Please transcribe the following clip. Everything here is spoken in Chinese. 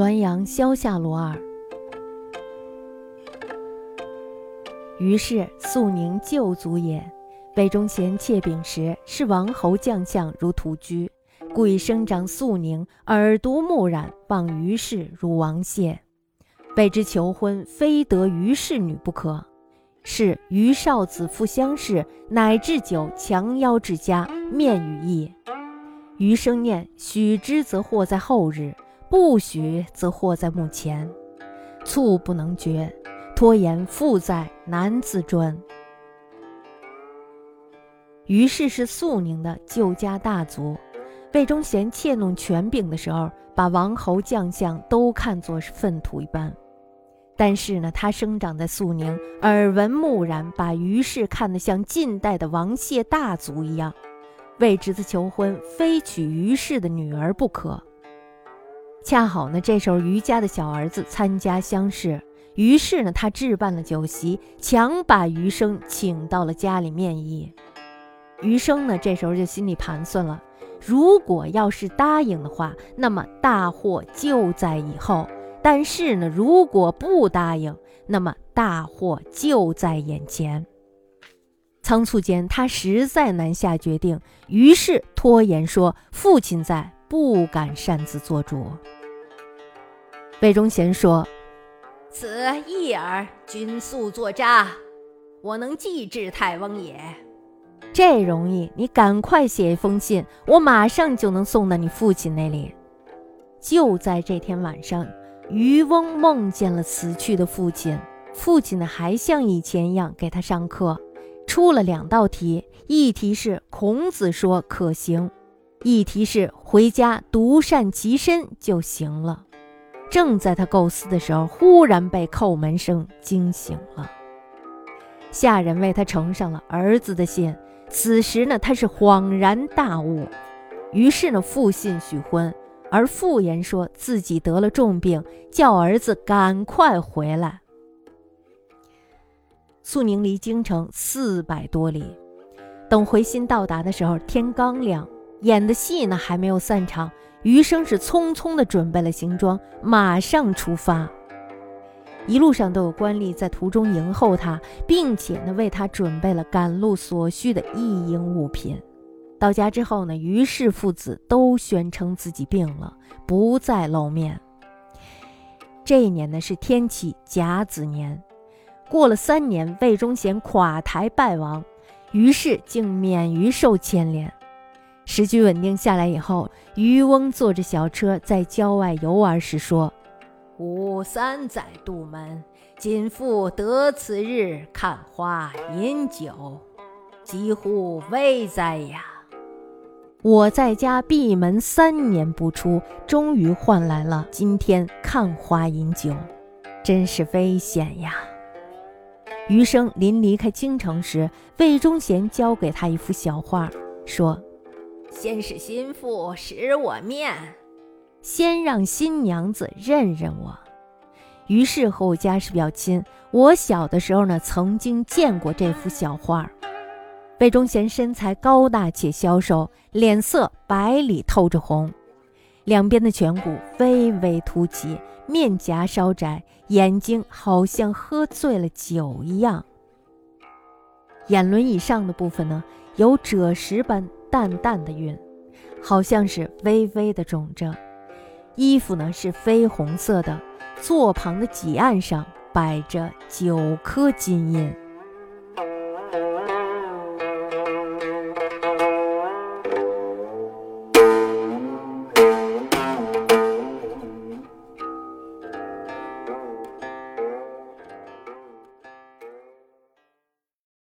滦阳萧下罗耳。于是肃宁旧族也。魏忠贤窃禀时，是王侯将相如屠居，故以生长肃宁，耳濡目染，望于氏如王谢。为之求婚，非得于氏女不可。是于少子父相视，乃置酒强邀至家，面与意。余生念：许之，则祸在后日；不许，则祸在目前。促不能决，拖延负在难自专。于是是肃宁的旧家大族。魏忠贤窃弄权柄的时候，把王侯将相都看作是粪土一般。但是呢，他生长在肃宁，耳闻目染，把于氏看得像近代的王谢大族一样，为侄子求婚，非娶于氏的女儿不可。恰好呢，这时候于家的小儿子参加乡试，于是呢，他置办了酒席，强把余生请到了家里面议。余生呢，这时候就心里盘算了，如果要是答应的话，那么大祸就在以后。但是呢，如果不答应，那么大祸就在眼前。仓促间，他实在难下决定，于是拖延说：“父亲在，不敢擅自做主。”魏忠贤说：“此一耳，君速作诈，我能寄至太翁也。这容易，你赶快写一封信，我马上就能送到你父亲那里。”就在这天晚上。渔翁梦见了死去的父亲，父亲呢还像以前一样给他上课，出了两道题，一题是孔子说可行，一题是回家独善其身就行了。正在他构思的时候，忽然被叩门声惊醒了，下人为他呈上了儿子的信。此时呢，他是恍然大悟，于是呢复信许婚。而妇言说自己得了重病，叫儿子赶快回来。肃宁离京城四百多里，等回信到达的时候，天刚亮，演的戏呢还没有散场，余生是匆匆的准备了行装，马上出发。一路上都有官吏在途中迎候他，并且呢为他准备了赶路所需的一应物品。到家之后呢，于氏父子都宣称自己病了，不再露面。这一年呢是天启甲子年，过了三年，魏忠贤垮台败亡，于是竟免于受牵连。时局稳定下来以后，渔翁坐着小车在郊外游玩时说：“吾三载渡门，今复得此日看花饮酒，几乎危哉呀！”我在家闭门三年不出，终于换来了今天看花饮酒，真是危险呀！余生临离开京城时，魏忠贤交给他一幅小画，说：“先使心腹识我面，先让新娘子认认我。”于是和我家世表亲，我小的时候呢，曾经见过这幅小画。魏忠贤身材高大且消瘦，脸色白里透着红，两边的颧骨微微凸起，面颊稍窄，眼睛好像喝醉了酒一样。眼轮以上的部分呢，有赭石般淡淡的晕，好像是微微的肿着。衣服呢是绯红色的，座旁的几案上摆着九颗金印。